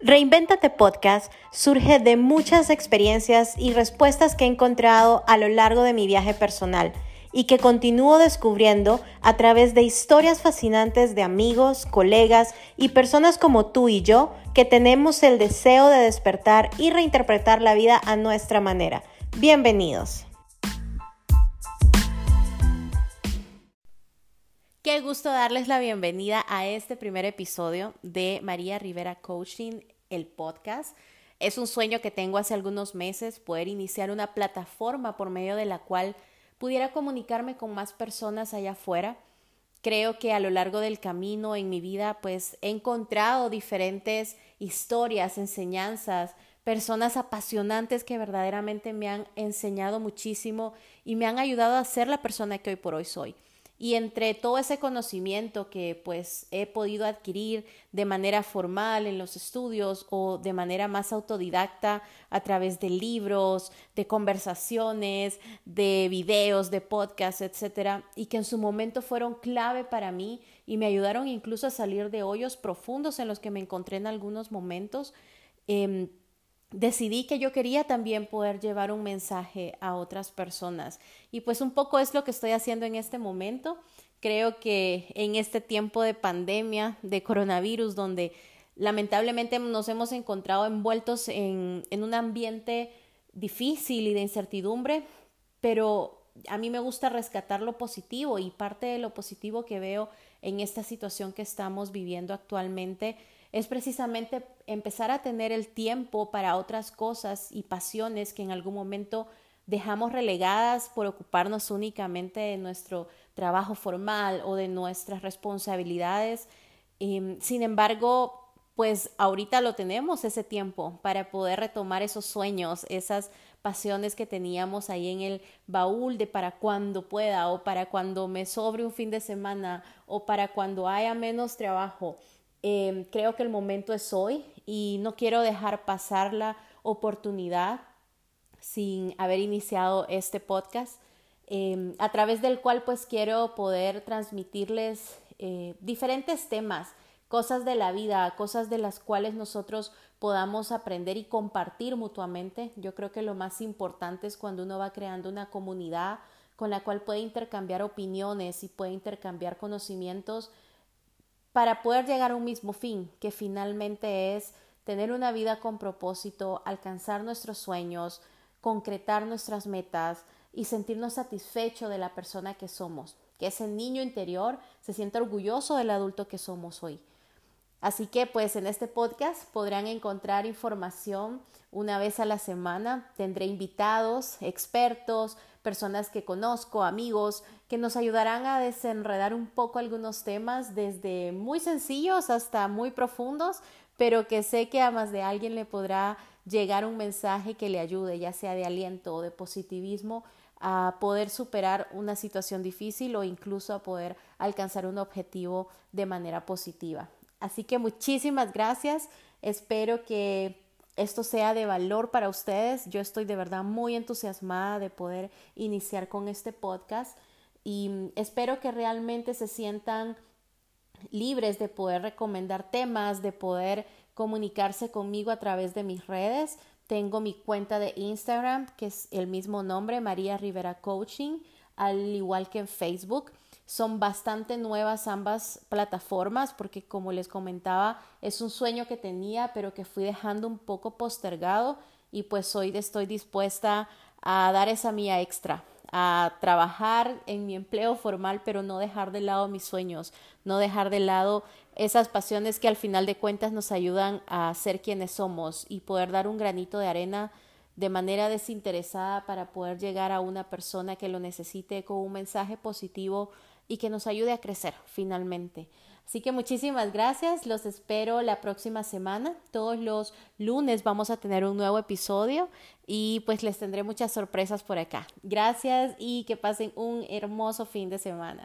Reinventate Podcast surge de muchas experiencias y respuestas que he encontrado a lo largo de mi viaje personal y que continúo descubriendo a través de historias fascinantes de amigos, colegas y personas como tú y yo que tenemos el deseo de despertar y reinterpretar la vida a nuestra manera. Bienvenidos. Qué gusto darles la bienvenida a este primer episodio de María Rivera Coaching, el podcast. Es un sueño que tengo hace algunos meses, poder iniciar una plataforma por medio de la cual pudiera comunicarme con más personas allá afuera. Creo que a lo largo del camino en mi vida pues he encontrado diferentes historias, enseñanzas, personas apasionantes que verdaderamente me han enseñado muchísimo y me han ayudado a ser la persona que hoy por hoy soy. Y entre todo ese conocimiento que pues he podido adquirir de manera formal en los estudios o de manera más autodidacta a través de libros, de conversaciones, de videos, de podcasts, etcétera, y que en su momento fueron clave para mí y me ayudaron incluso a salir de hoyos profundos en los que me encontré en algunos momentos. Eh, decidí que yo quería también poder llevar un mensaje a otras personas. Y pues un poco es lo que estoy haciendo en este momento. Creo que en este tiempo de pandemia, de coronavirus, donde lamentablemente nos hemos encontrado envueltos en, en un ambiente difícil y de incertidumbre, pero a mí me gusta rescatar lo positivo y parte de lo positivo que veo en esta situación que estamos viviendo actualmente es precisamente empezar a tener el tiempo para otras cosas y pasiones que en algún momento dejamos relegadas por ocuparnos únicamente de nuestro trabajo formal o de nuestras responsabilidades. Em, sin embargo, pues ahorita lo tenemos ese tiempo para poder retomar esos sueños, esas pasiones que teníamos ahí en el baúl de para cuando pueda o para cuando me sobre un fin de semana o para cuando haya menos trabajo. Em, creo que el momento es hoy y no quiero dejar pasar la oportunidad sin haber iniciado este podcast, em, a través del cual pues quiero poder transmitirles eh, diferentes temas, cosas de la vida, cosas de las cuales nosotros podamos aprender y compartir mutuamente. Yo creo que lo más importante es cuando uno va creando una comunidad con la cual puede intercambiar opiniones y puede intercambiar conocimientos para poder llegar a un mismo fin, que finalmente es tener una vida con propósito, alcanzar nuestros sueños, concretar nuestras metas y sentirnos satisfechos de la persona que somos, que ese niño interior se sienta orgulloso del adulto que somos hoy. Así que pues en este podcast podrán encontrar información una vez a la semana. Tendré invitados, expertos, personas que conozco, amigos, que nos ayudarán a desenredar un poco algunos temas desde muy sencillos hasta muy profundos, pero que sé que a más de alguien le podrá llegar un mensaje que le ayude, ya sea de aliento o de positivismo, a poder superar una situación difícil o incluso a poder alcanzar un objetivo de manera positiva. Así que muchísimas gracias. Espero que esto sea de valor para ustedes. Yo estoy de verdad muy entusiasmada de poder iniciar con este podcast y espero que realmente se sientan libres de poder recomendar temas, de poder comunicarse conmigo a través de mis redes. Tengo mi cuenta de Instagram, que es el mismo nombre, María Rivera Coaching, al igual que en Facebook. Son bastante nuevas ambas plataformas porque como les comentaba es un sueño que tenía pero que fui dejando un poco postergado y pues hoy estoy dispuesta a dar esa mía extra, a trabajar en mi empleo formal pero no dejar de lado mis sueños, no dejar de lado esas pasiones que al final de cuentas nos ayudan a ser quienes somos y poder dar un granito de arena de manera desinteresada para poder llegar a una persona que lo necesite con un mensaje positivo y que nos ayude a crecer finalmente. Así que muchísimas gracias, los espero la próxima semana. Todos los lunes vamos a tener un nuevo episodio y pues les tendré muchas sorpresas por acá. Gracias y que pasen un hermoso fin de semana.